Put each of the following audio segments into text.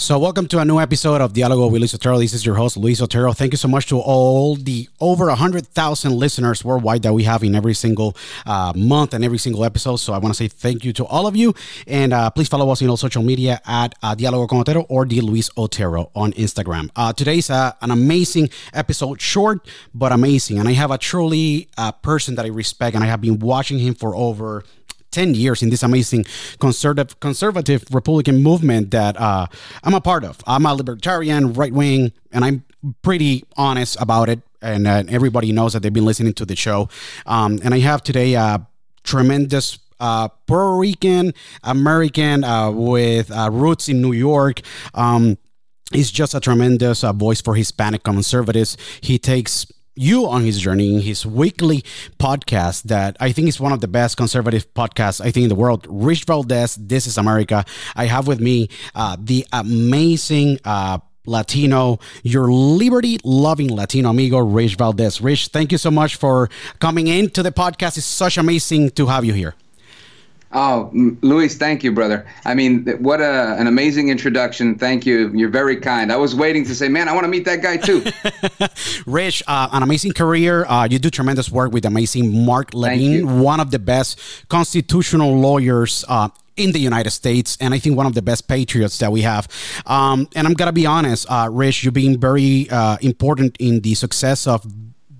So, welcome to a new episode of Diálogo with Luis Otero. This is your host, Luis Otero. Thank you so much to all the over 100,000 listeners worldwide that we have in every single uh, month and every single episode. So, I want to say thank you to all of you. And uh, please follow us in all social media at uh, Diálogo con Otero or the Luis Otero on Instagram. Uh, today's uh, an amazing episode, short but amazing. And I have a truly uh, person that I respect, and I have been watching him for over 10 years in this amazing conservative conservative Republican movement that uh, I'm a part of. I'm a libertarian, right wing, and I'm pretty honest about it. And uh, everybody knows that they've been listening to the show. Um, and I have today a tremendous uh, Puerto Rican American uh, with uh, roots in New York. Um, he's just a tremendous uh, voice for Hispanic conservatives. He takes you on his journey in his weekly podcast that I think is one of the best conservative podcasts I think in the world. Rich Valdez, This is America. I have with me uh, the amazing uh, Latino, your liberty loving Latino amigo, Rich Valdez. Rich, thank you so much for coming in to the podcast. It's such amazing to have you here. Oh, Luis, thank you, brother. I mean, what a, an amazing introduction. Thank you. You're very kind. I was waiting to say, man, I want to meet that guy too. Rich, uh, an amazing career. Uh, you do tremendous work with amazing Mark Levine, one of the best constitutional lawyers uh, in the United States, and I think one of the best patriots that we have. Um, and I'm gonna be honest, uh, Rich, you've been very uh, important in the success of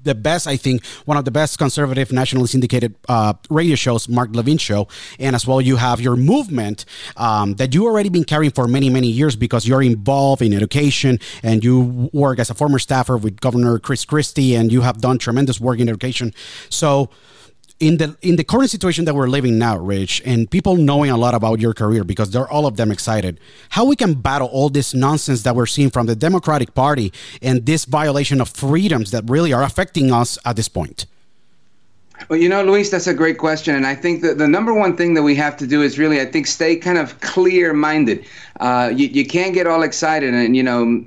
the best, I think, one of the best conservative, nationally syndicated uh, radio shows, Mark Levin Show. And as well, you have your movement um, that you already been carrying for many, many years because you're involved in education and you work as a former staffer with Governor Chris Christie and you have done tremendous work in education. So, in the in the current situation that we're living now, Rich, and people knowing a lot about your career because they're all of them excited, how we can battle all this nonsense that we're seeing from the Democratic Party and this violation of freedoms that really are affecting us at this point. Well, you know, Luis, that's a great question. And I think that the number one thing that we have to do is really, I think, stay kind of clear minded. Uh, you, you can't get all excited. And, you know,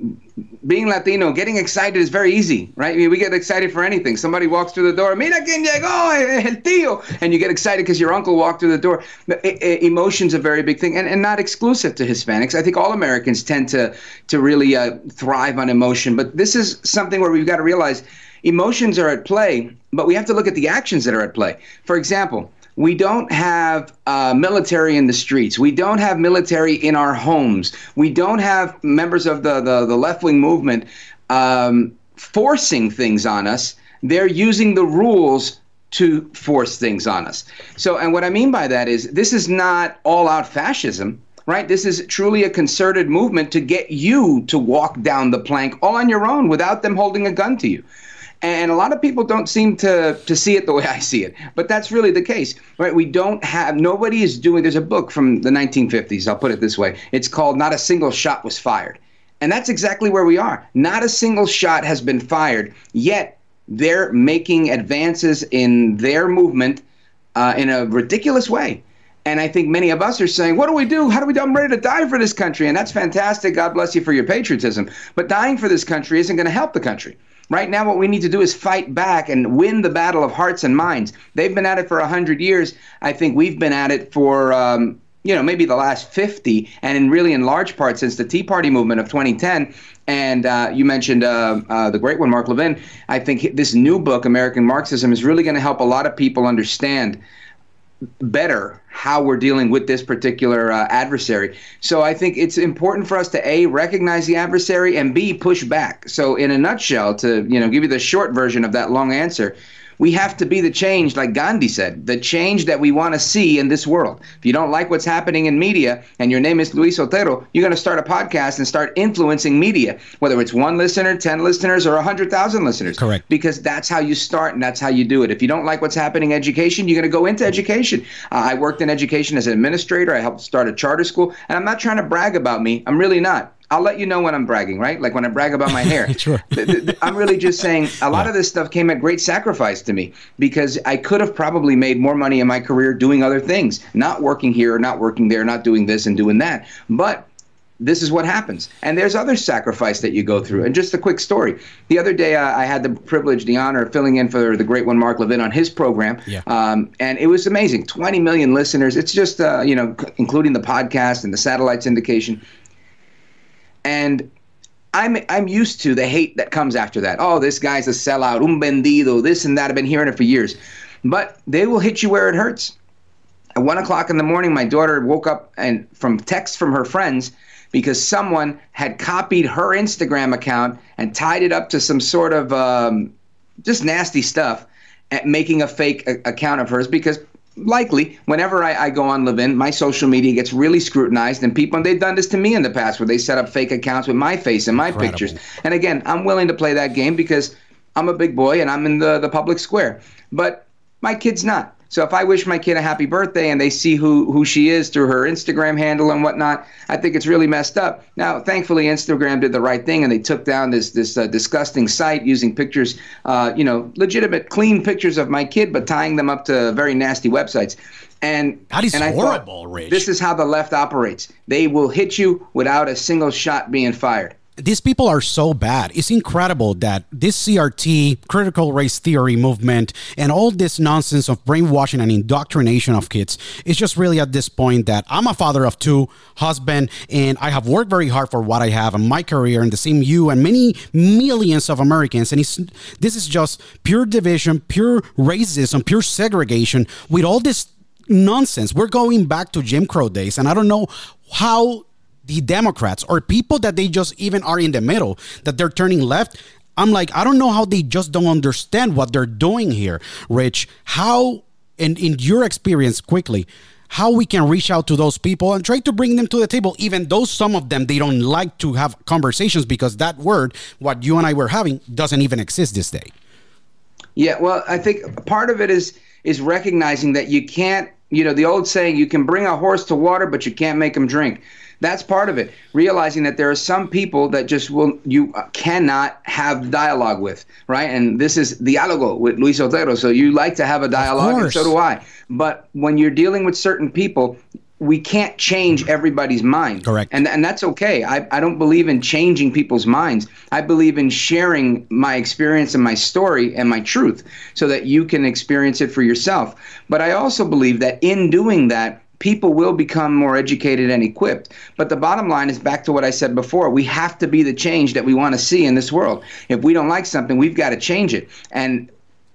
being Latino, getting excited is very easy, right? I mean, we get excited for anything. Somebody walks through the door, mira quien llegó, el tío, and you get excited because your uncle walked through the door. Emotion's a very big thing, and, and not exclusive to Hispanics. I think all Americans tend to to really uh, thrive on emotion, but this is something where we've got to realize emotions are at play, but we have to look at the actions that are at play. For example, we don't have uh, military in the streets. We don't have military in our homes. We don't have members of the, the, the left wing movement um, forcing things on us. They're using the rules to force things on us. So, and what I mean by that is this is not all out fascism right? This is truly a concerted movement to get you to walk down the plank all on your own without them holding a gun to you. And a lot of people don't seem to, to see it the way I see it. But that's really the case, right? We don't have, nobody is doing, there's a book from the 1950s, I'll put it this way. It's called Not a Single Shot Was Fired. And that's exactly where we are. Not a single shot has been fired, yet they're making advances in their movement uh, in a ridiculous way. And I think many of us are saying, what do we do? How do we do? I'm ready to die for this country. And that's fantastic. God bless you for your patriotism. But dying for this country isn't going to help the country. Right now, what we need to do is fight back and win the battle of hearts and minds. They've been at it for 100 years. I think we've been at it for, um, you know, maybe the last 50, and in really in large part since the Tea Party movement of 2010. And uh, you mentioned uh, uh, the great one, Mark Levin. I think this new book, American Marxism, is really going to help a lot of people understand better how we're dealing with this particular uh, adversary. So I think it's important for us to a recognize the adversary and b push back. So in a nutshell, to you know give you the short version of that long answer, we have to be the change, like Gandhi said, the change that we want to see in this world. If you don't like what's happening in media and your name is Luis Otero, you're going to start a podcast and start influencing media, whether it's one listener, 10 listeners, or 100,000 listeners. Correct. Because that's how you start and that's how you do it. If you don't like what's happening in education, you're going to go into education. Uh, I worked in education as an administrator. I helped start a charter school. And I'm not trying to brag about me. I'm really not. I'll let you know when I'm bragging, right? Like when I brag about my hair. sure. I'm really just saying a lot yeah. of this stuff came at great sacrifice to me because I could have probably made more money in my career doing other things, not working here, not working there, not doing this and doing that. But this is what happens. And there's other sacrifice that you go through. And just a quick story. The other day, uh, I had the privilege, the honor of filling in for the great one, Mark Levin, on his program. Yeah. Um, and it was amazing 20 million listeners. It's just, uh, you know, including the podcast and the satellite syndication and I'm I'm used to the hate that comes after that. Oh, this guy's a sellout, un vendido, this and that. I've been hearing it for years. But they will hit you where it hurts. At one o'clock in the morning, my daughter woke up and from texts from her friends because someone had copied her Instagram account and tied it up to some sort of um, just nasty stuff, at making a fake account of hers because likely whenever I, I, go on Levin, my social media gets really scrutinized, and people and they've done this to me in the past where they set up fake accounts with my face and my Incredible. pictures. And again, I'm willing to play that game because I'm a big boy and I'm in the the public square. But my kid's not. So if I wish my kid a happy birthday and they see who, who she is through her Instagram handle and whatnot, I think it's really messed up. Now, thankfully, Instagram did the right thing and they took down this this uh, disgusting site using pictures, uh, you know, legitimate, clean pictures of my kid, but tying them up to very nasty websites. And that is and I horrible, Rich. This is how the left operates. They will hit you without a single shot being fired these people are so bad. It's incredible that this CRT, critical race theory movement, and all this nonsense of brainwashing and indoctrination of kids is just really at this point that I'm a father of two, husband, and I have worked very hard for what I have in my career, and the same you and many millions of Americans. And it's, this is just pure division, pure racism, pure segregation with all this nonsense. We're going back to Jim Crow days, and I don't know how the Democrats or people that they just even are in the middle, that they're turning left. I'm like, I don't know how they just don't understand what they're doing here, Rich. How, and in your experience, quickly, how we can reach out to those people and try to bring them to the table, even though some of them they don't like to have conversations because that word, what you and I were having, doesn't even exist this day. Yeah, well, I think part of it is is recognizing that you can't, you know, the old saying, you can bring a horse to water, but you can't make him drink. That's part of it. Realizing that there are some people that just will you cannot have dialogue with, right? And this is dialogo with Luis Otero. So you like to have a dialogue, and so do I. But when you're dealing with certain people, we can't change mm-hmm. everybody's mind. Correct. And and that's okay. I, I don't believe in changing people's minds. I believe in sharing my experience and my story and my truth so that you can experience it for yourself. But I also believe that in doing that, people will become more educated and equipped. But the bottom line is back to what I said before. We have to be the change that we want to see in this world. If we don't like something, we've got to change it. And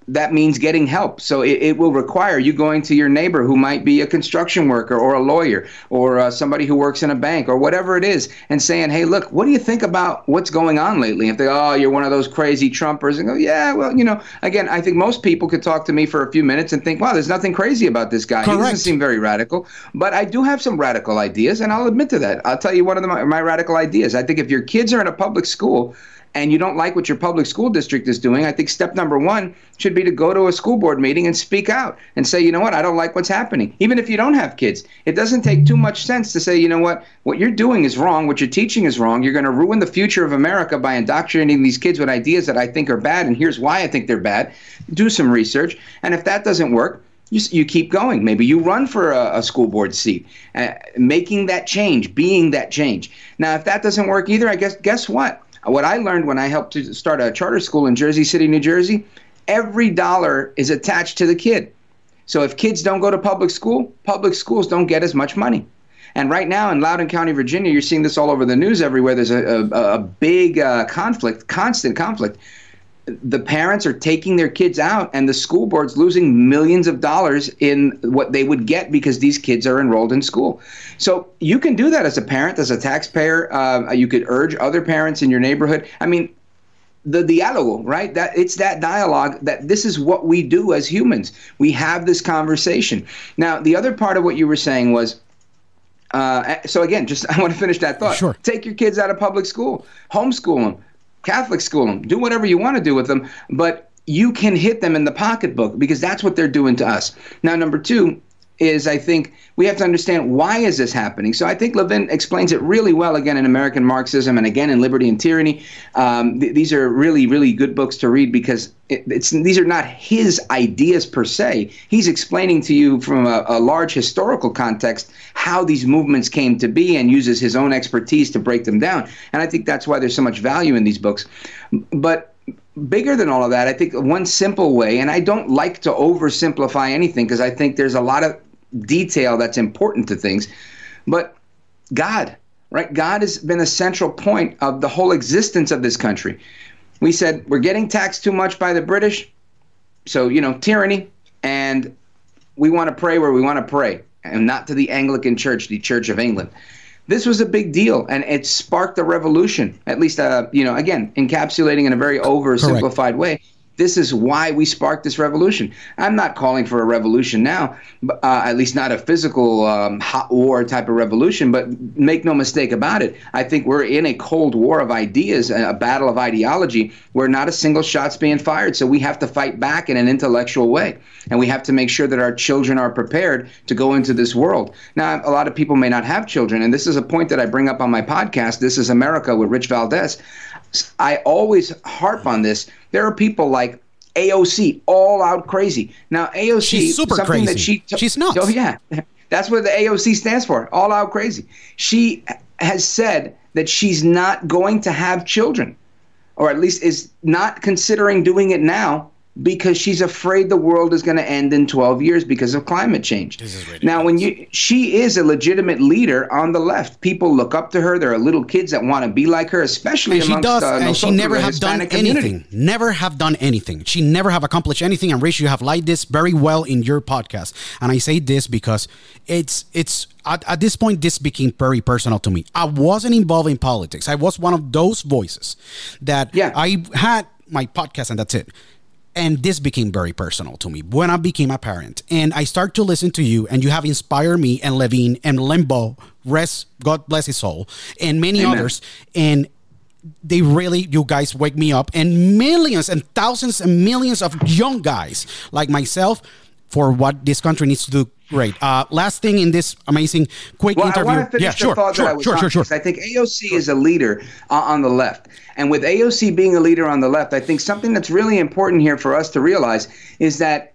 that means getting help. So it, it, will require you going to your neighbor who might be a construction worker or a lawyer or uh, somebody who works in a bank or whatever it is and saying, hey, look, what do you think about what's going on lately? If they, oh, you're one of those crazy Trumpers, and go, yeah, well, you know, again, I think most people could talk to me for a few minutes and think, wow, there's nothing crazy about this guy. Correct. He doesn't seem very radical. But I do have some radical ideas, and I'll admit to that. I'll tell you one of the, my, my radical ideas. I think if your kids are in a public school, and you don't like what your public school district is doing, I think step number one should be to go to a school board meeting and speak out and say, you know what, I don't like what's happening. Even if you don't have kids, it doesn't take too much sense to say, you know what, what you're doing is wrong, what you're teaching is wrong. You're going to ruin the future of America by indoctrinating these kids with ideas that I think are bad, and here's why I think they're bad. Do some research, and if that doesn't work, you, you keep going. Maybe you run for a, a school board seat, uh, making that change, being that change. Now, if that doesn't work either, I guess guess what? What I learned when I helped to start a charter school in Jersey City, New Jersey, every dollar is attached to the kid. So if kids don't go to public school, public schools don't get as much money. And right now in Loudoun County, Virginia, you're seeing this all over the news everywhere. There's a, a, a big uh, conflict, constant conflict the parents are taking their kids out and the school board's losing millions of dollars in what they would get because these kids are enrolled in school. So you can do that as a parent as a taxpayer. Uh, you could urge other parents in your neighborhood. I mean the dialogue right? That it's that dialogue that this is what we do as humans. We have this conversation. Now the other part of what you were saying was uh, so again, just I want to finish that thought. Sure. Take your kids out of public school, homeschool them, Catholic school them, do whatever you want to do with them, but you can hit them in the pocketbook because that's what they're doing to us. Now, number two is I think we have to understand why is this happening. So I think Levin explains it really well again in American Marxism and again in Liberty and Tyranny. Um, th- these are really really good books to read because it, it's these are not his ideas per se. He's explaining to you from a, a large historical context how these movements came to be and uses his own expertise to break them down. And I think that's why there's so much value in these books. But bigger than all of that, I think one simple way, and I don't like to oversimplify anything because I think there's a lot of detail that's important to things, but God, right? God has been a central point of the whole existence of this country. We said we're getting taxed too much by the British, so, you know, tyranny, and we want to pray where we want to pray, and not to the Anglican Church, the Church of England this was a big deal and it sparked a revolution at least uh, you know again encapsulating in a very oversimplified Correct. way this is why we sparked this revolution. I'm not calling for a revolution now, uh, at least not a physical um, hot war type of revolution, but make no mistake about it. I think we're in a cold war of ideas, a battle of ideology, where not a single shot's being fired. So we have to fight back in an intellectual way. And we have to make sure that our children are prepared to go into this world. Now, a lot of people may not have children, and this is a point that I bring up on my podcast. This is America with Rich Valdez. I always harp on this. There are people like AOC, all out crazy. Now AOC, she's super something crazy. that she t- she's nuts. Oh yeah, that's what the AOC stands for. All out crazy. She has said that she's not going to have children, or at least is not considering doing it now because she's afraid the world is going to end in 12 years because of climate change. Now, when you she is a legitimate leader on the left. People look up to her. There are little kids that want to be like her, especially and she amongst does, uh, and she never have done community. anything. Never have done anything. She never have accomplished anything. And Rich, you have lied this very well in your podcast. And I say this because it's it's at, at this point this became very personal to me. I wasn't involved in politics. I was one of those voices that Yeah. I had my podcast and that's it. And this became very personal to me when I became a parent. And I start to listen to you, and you have inspired me and Levine and Limbaugh, rest, God bless his soul, and many Amen. others. And they really you guys wake me up and millions and thousands and millions of young guys like myself for what this country needs to do great uh last thing in this amazing quick Well, I interview want to finish yeah the sure thought that I sure was sure on, sure sure I think AOC is a leader uh, on the left. And with AOC being a leader on the left, I think something that's really important here for us to realize is that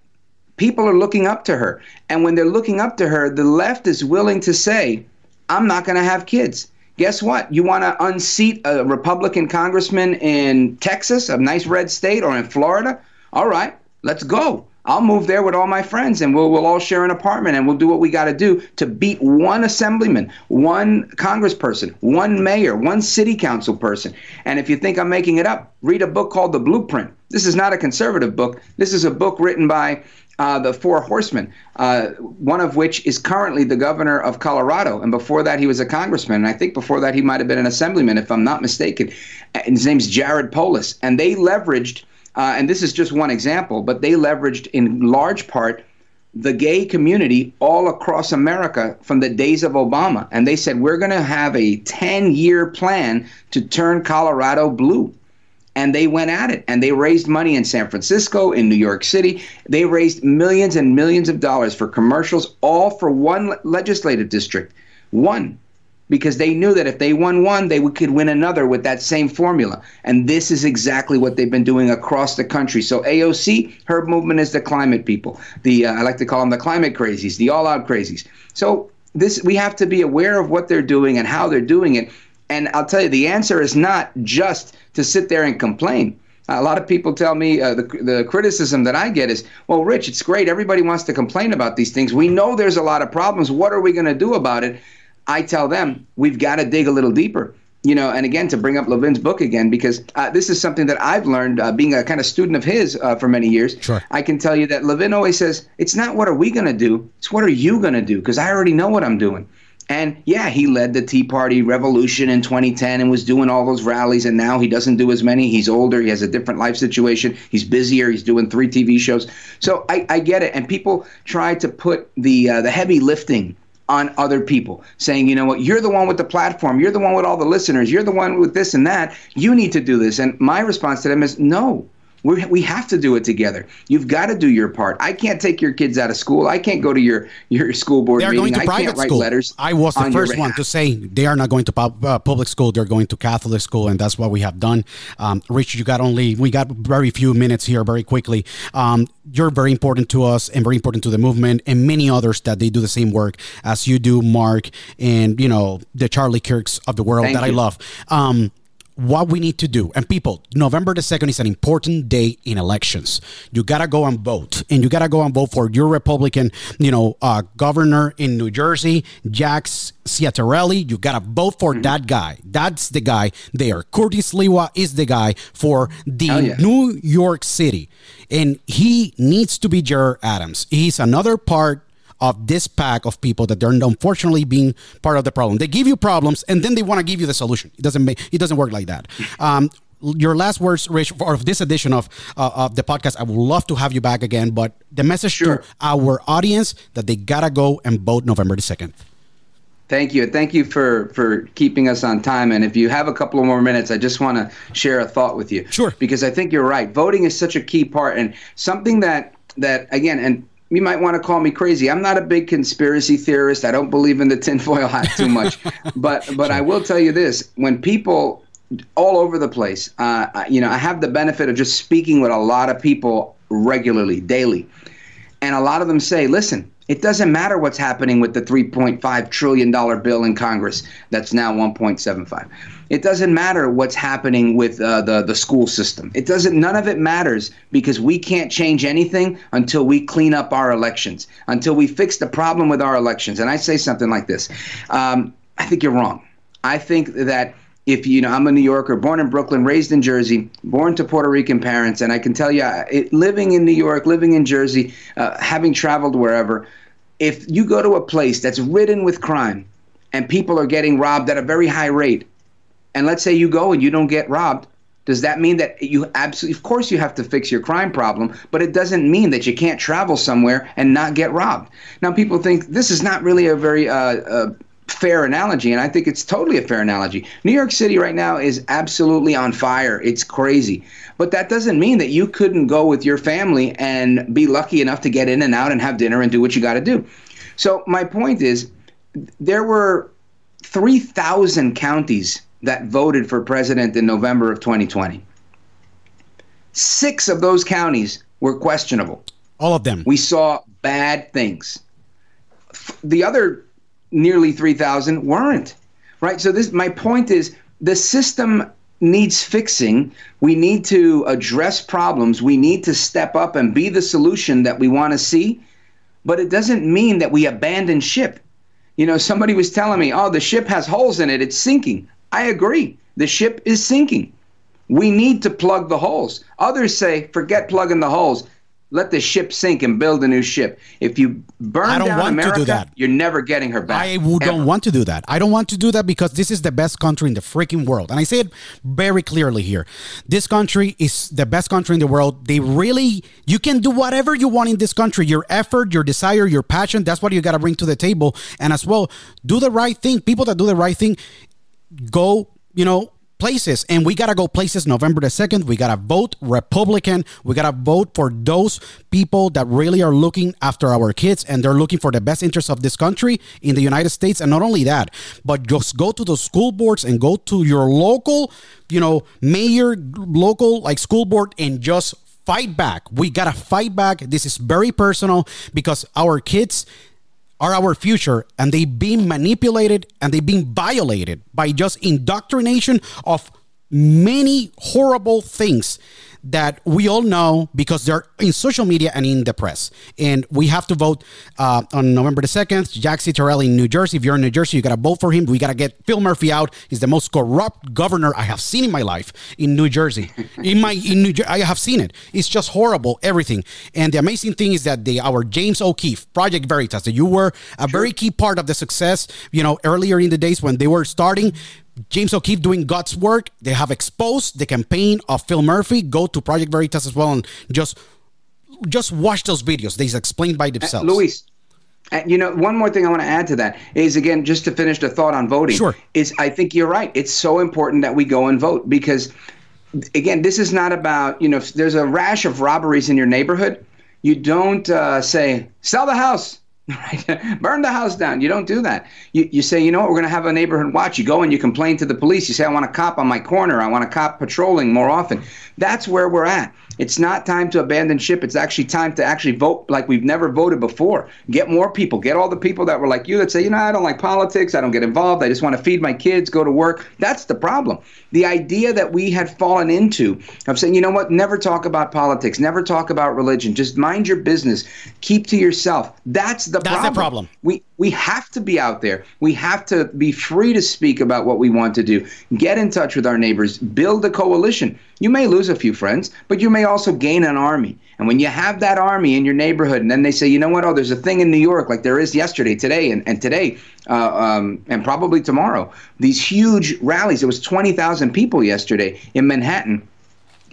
people are looking up to her. And when they're looking up to her, the left is willing to say, I'm not going to have kids. Guess what? You want to unseat a Republican congressman in Texas, a nice red state, or in Florida? All right, let's go. I'll move there with all my friends and we'll, we'll all share an apartment and we'll do what we got to do to beat one assemblyman, one congressperson, one mayor, one city council person. And if you think I'm making it up, read a book called The Blueprint. This is not a conservative book. This is a book written by uh, the Four Horsemen, uh, one of which is currently the governor of Colorado. And before that, he was a congressman. And I think before that, he might have been an assemblyman, if I'm not mistaken. And his name's Jared Polis. And they leveraged, uh, and this is just one example, but they leveraged in large part the gay community all across America from the days of Obama. And they said, we're going to have a 10 year plan to turn Colorado blue and they went at it and they raised money in San Francisco, in New York City. They raised millions and millions of dollars for commercials, all for one legislative district. One. Because they knew that if they won one, they could win another with that same formula. And this is exactly what they've been doing across the country. So AOC, her movement is the climate people. The uh, I like to call them the climate crazies, the all-out crazies. So this we have to be aware of what they're doing and how they're doing it. And I'll tell you, the answer is not just to sit there and complain. A lot of people tell me uh, the, the criticism that I get is, well, Rich, it's great. Everybody wants to complain about these things. We know there's a lot of problems. What are we going to do about it? I tell them we've got to dig a little deeper. You know, and again, to bring up Levin's book again, because uh, this is something that I've learned uh, being a kind of student of his uh, for many years. Sure. I can tell you that Levin always says, it's not what are we going to do, it's what are you going to do, because I already know what I'm doing. And yeah, he led the Tea Party revolution in 2010 and was doing all those rallies. And now he doesn't do as many. He's older. He has a different life situation. He's busier. He's doing three TV shows. So I, I get it. And people try to put the uh, the heavy lifting on other people, saying, you know what, you're the one with the platform. You're the one with all the listeners. You're the one with this and that. You need to do this. And my response to them is, no. We we have to do it together. You've got to do your part. I can't take your kids out of school. I can't go to your, your school board They are meeting. going to I private can't write school. letters. I was the on first one to say they are not going to pub, uh, public school. They're going to Catholic school, and that's what we have done. Um, Rich, you got only we got very few minutes here, very quickly. Um, you're very important to us and very important to the movement, and many others that they do the same work as you do, Mark, and you know the Charlie Kirks of the world Thank that I love. Um, what we need to do. And people, November the 2nd is an important day in elections. You got to go and vote. And you got to go and vote for your Republican, you know, uh, governor in New Jersey, Jax Ciattarelli. You got to vote for that guy. That's the guy there. Curtis Sliwa is the guy for the yeah. New York City. And he needs to be Jared Adams. He's another part of this pack of people that they're unfortunately being part of the problem. They give you problems and then they want to give you the solution. It doesn't make it doesn't work like that. Um, your last words, Rich, for this edition of uh, of the podcast. I would love to have you back again, but the message Sure. to our audience that they gotta go and vote November the second. Thank you. Thank you for, for keeping us on time. And if you have a couple of more minutes, I just want to share a thought with you. Sure. Because I think you're right. Voting is such a key part and something that, that again, and you might want to call me crazy. I'm not a big conspiracy theorist. I don't believe in the tinfoil hat too much. but but I will tell you this: when people all over the place, uh, you know, I have the benefit of just speaking with a lot of people regularly, daily. And a lot of them say, listen, It doesn't matter what's happening with the $3.5 trillion bill in Congress that's now 1.75. It doesn't matter what's happening with uh, the, the school system. It doesn't, none of it matters because we can't change anything until we clean up our elections, until we fix the problem with our elections. And I say something like this um, I think you're wrong. I think that if you know I'm a New Yorker, born in Brooklyn, raised in Jersey, born to Puerto Rican parents, and I can tell you, it, living in New York, living in Jersey, uh, having traveled wherever, if you go to a place that's ridden with crime and people are getting robbed at a very high rate, and let's say you go and you don't get robbed, does that mean that you absolutely, of course, you have to fix your crime problem, but it doesn't mean that you can't travel somewhere and not get robbed. Now, people think this is not really a very uh, uh, fair analogy, and I think it's totally a fair analogy. New York City right now is absolutely on fire. It's crazy. But that doesn't mean that you couldn't go with your family and be lucky enough to get in and out and have dinner and do what you got to do. So, my point is there were 3,000 counties that voted for president in November of 2020. Six of those counties were questionable. All of them. We saw bad things. The other nearly 3,000 weren't. Right? So this my point is the system needs fixing. We need to address problems. We need to step up and be the solution that we want to see. But it doesn't mean that we abandon ship. You know, somebody was telling me, "Oh, the ship has holes in it. It's sinking." I agree. The ship is sinking. We need to plug the holes. Others say, "Forget plugging the holes let the ship sink and build a new ship. If you burn I don't down want America, to do that. you're never getting her back. I don't ever. want to do that. I don't want to do that because this is the best country in the freaking world. And I say it very clearly here. This country is the best country in the world. They really, you can do whatever you want in this country. Your effort, your desire, your passion, that's what you got to bring to the table. And as well, do the right thing. People that do the right thing, go, you know, places and we got to go places November the 2nd. We got to vote Republican. We got to vote for those people that really are looking after our kids and they're looking for the best interests of this country in the United States. And not only that, but just go to the school boards and go to your local, you know, mayor, local like school board and just fight back. We got to fight back. This is very personal because our kids are our future and they being manipulated and they being violated by just indoctrination of many horrible things that we all know because they're in social media and in the press. And we have to vote uh, on November the 2nd. Jack Ciattarelli in New Jersey. If you're in New Jersey, you got to vote for him. We got to get Phil Murphy out. He's the most corrupt governor I have seen in my life in New Jersey. In my in New Jersey, I have seen it. It's just horrible, everything. And the amazing thing is that the our James O'Keefe, Project Veritas, that you were a very key part of the success, you know, earlier in the days when they were starting. James O'Keefe doing God's work. They have exposed the campaign of Phil Murphy. Go to Project Veritas as well and just just watch those videos. They explained by themselves. Uh, Luis, uh, you know, one more thing I want to add to that is again, just to finish the thought on voting. Sure. Is I think you're right. It's so important that we go and vote because, again, this is not about you know, if there's a rash of robberies in your neighborhood, you don't uh, say sell the house Right? Burn the house down. You don't do that. You, you say, you know what, we're going to have a neighborhood watch. You go and you complain to the police. You say, I want a cop on my corner. I want a cop patrolling more often. That's where we're at. It's not time to abandon ship. It's actually time to actually vote like we've never voted before. Get more people. Get all the people that were like you that say, you know, I don't like politics. I don't get involved. I just want to feed my kids, go to work. That's the problem. The idea that we had fallen into of saying, you know what, never talk about politics, never talk about religion. Just mind your business. Keep to yourself. That's the That's problem. the problem. We we have to be out there. We have to be free to speak about what we want to do. Get in touch with our neighbors. Build a coalition. You may lose a few friends, but you may also gain an army. And when you have that army in your neighborhood, and then they say, you know what? Oh, there's a thing in New York, like there is yesterday, today, and, and today, uh, um, and probably tomorrow. These huge rallies. It was 20,000 people yesterday in Manhattan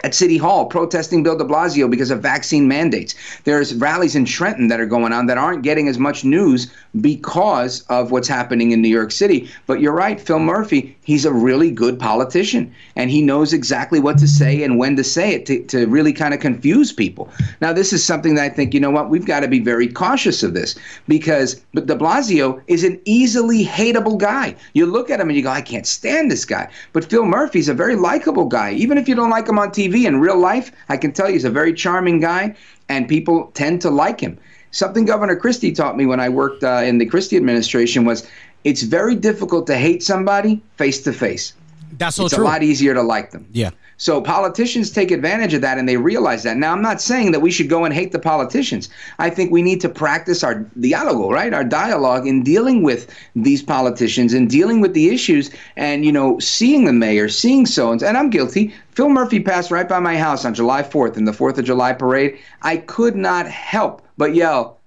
at City Hall protesting Bill de Blasio because of vaccine mandates. There's rallies in Trenton that are going on that aren't getting as much news because of what's happening in New York City. But you're right, Phil Murphy, he's a really good politician and he knows exactly what to say and when to say it to, to really kind of confuse people. Now, this is something that I think, you know what, we've got to be very cautious of this because de Blasio is an easily hateable guy. You look at him and you go, I can't stand this guy. But Phil Murphy's a very likable guy. Even if you don't like him on TV, in real life, I can tell you he's a very charming guy and people tend to like him. something Governor Christie taught me when I worked uh, in the Christie administration was it's very difficult to hate somebody face to face. That's so it's true. a lot easier to like them. Yeah. So politicians take advantage of that and they realize that. Now I'm not saying that we should go and hate the politicians. I think we need to practice our dialogue, right? Our dialogue in dealing with these politicians and dealing with the issues and you know seeing the mayor, seeing so and I'm guilty. Phil Murphy passed right by my house on July 4th in the 4th of July parade. I could not help but yell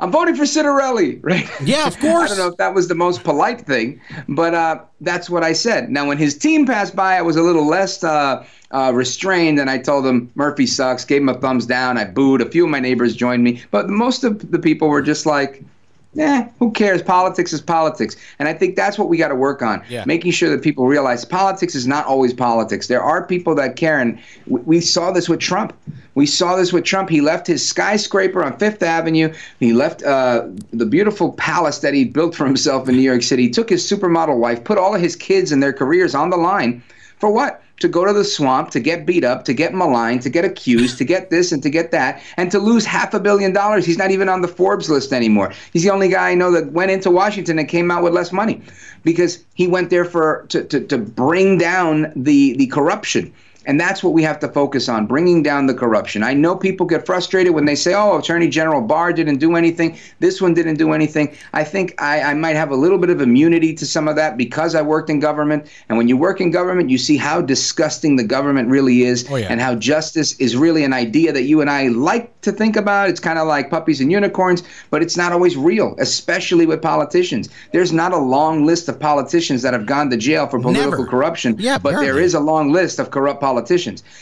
I'm voting for Ciattarelli, right? Yeah, of course. I don't know if that was the most polite thing, but uh, that's what I said. Now, when his team passed by, I was a little less uh, uh, restrained, and I told him Murphy sucks. Gave him a thumbs down. I booed. A few of my neighbors joined me, but most of the people were just like, eh, who cares? Politics is politics. And I think that's what we got to work on. Yeah. Making sure that people realize politics is not always politics. There are people that care. And we, we saw this with Trump. We saw this with Trump. He left his skyscraper on Fifth Avenue. He left uh, the beautiful palace that he built for himself in New York City. He took his supermodel wife, put all of his kids and their careers on the line for what? To go to the swamp, to get beat up, to get maligned, to get accused, to get this and to get that, and to lose half a billion dollars. He's not even on the Forbes list anymore. He's the only guy I know that went into Washington and came out with less money because he went there for to, to, to bring down the, the corruption. And that's what we have to focus on, bringing down the corruption. I know people get frustrated when they say, oh, Attorney General Barr didn't do anything. This one didn't do anything. I think I, I might have a little bit of immunity to some of that because I worked in government. And when you work in government, you see how disgusting the government really is Oh, yeah. and how justice is really an idea that you and I like to think about. It's kind of like puppies and unicorns, but it's not always real, especially with politicians. There's not a long list of politicians that have gone to jail for political Never. corruption, Yeah, but there barely. is a long list of corrupt politicians.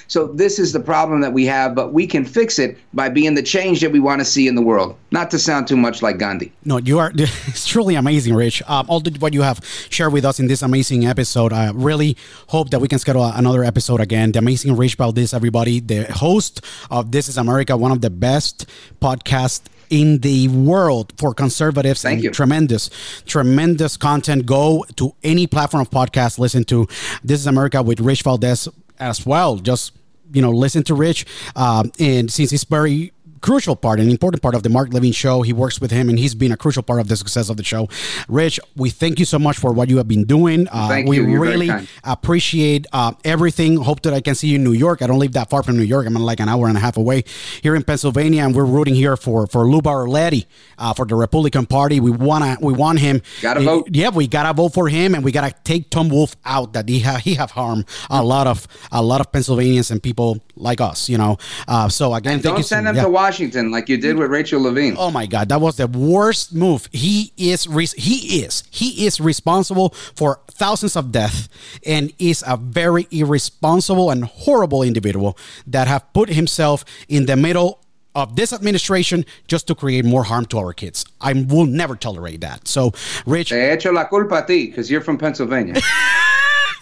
So this is the problem that we have, but we can fix it by being the change that we want to see in the world. Not to sound too much like Gandhi. No, you are. It's truly amazing, Rich. Um, all the, what you have shared with us in this amazing episode. I really hope that we can schedule another episode again. The amazing Rich Valdez, everybody, the host of This Is America, one of the best podcasts in the world for conservatives Thank and you. tremendous tremendous content go to any platform of podcast listen to this is america with rich valdez as well. Just you know listen to rich um, and since he's very crucial part an important part of the mark levine show. He works with him and he's been a crucial part of the success of the show. Rich we thank you so much for what you have been doing. Uh, Thank we you. You're really appreciate uh, everything. Hope that i can see you in new york. I don't live that far from new york. I'm like an hour and a half away here in pennsylvania and we're rooting here for for Lou Barletta, uh, for the republican party. We want to we want him. Gotta vote. yeah we gotta vote for him and we gotta take tom wolf out that he, ha- he have harmed a lot of a lot of pennsylvanians and people like us you know? Uh, so again thank Don't you send so, them yeah. to Washington like you did with Rachel Levine. Oh my God, that was the worst move. He is he is he is responsible for thousands of deaths and is a very irresponsible and horrible individual that have put himself in the middle of this administration just to create more harm to our kids. I will never tolerate that. So, Rich, Te echo la culpa a ti because you're from Pennsylvania.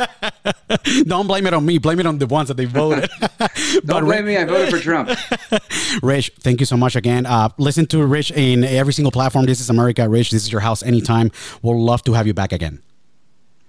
don't blame it on me. Blame it on the ones that they voted. Don't blame me. I voted for Trump. Rich, thank you so much again. Uh, listen to Rich in every single platform. This is America, Rich. This is your house anytime. We'll love to have you back again.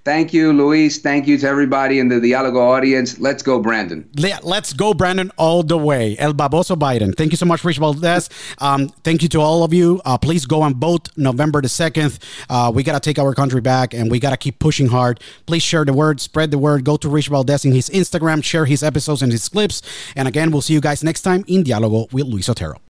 Thank you, Luis. Thank you to everybody in the Dialogo audience. Let's go, Brandon. Let's go, Brandon, all the way. El Baboso Biden. Thank you so much, Rich Valdez. Um, thank you to all of you. Uh, please go and vote November the 2nd. Uh, we got to take our country back and we got to keep pushing hard. Please share the word, spread the word. Go to Rich Valdez in his Instagram, share his episodes and his clips. And again, we'll see you guys next time in Dialogo with Luis Otero.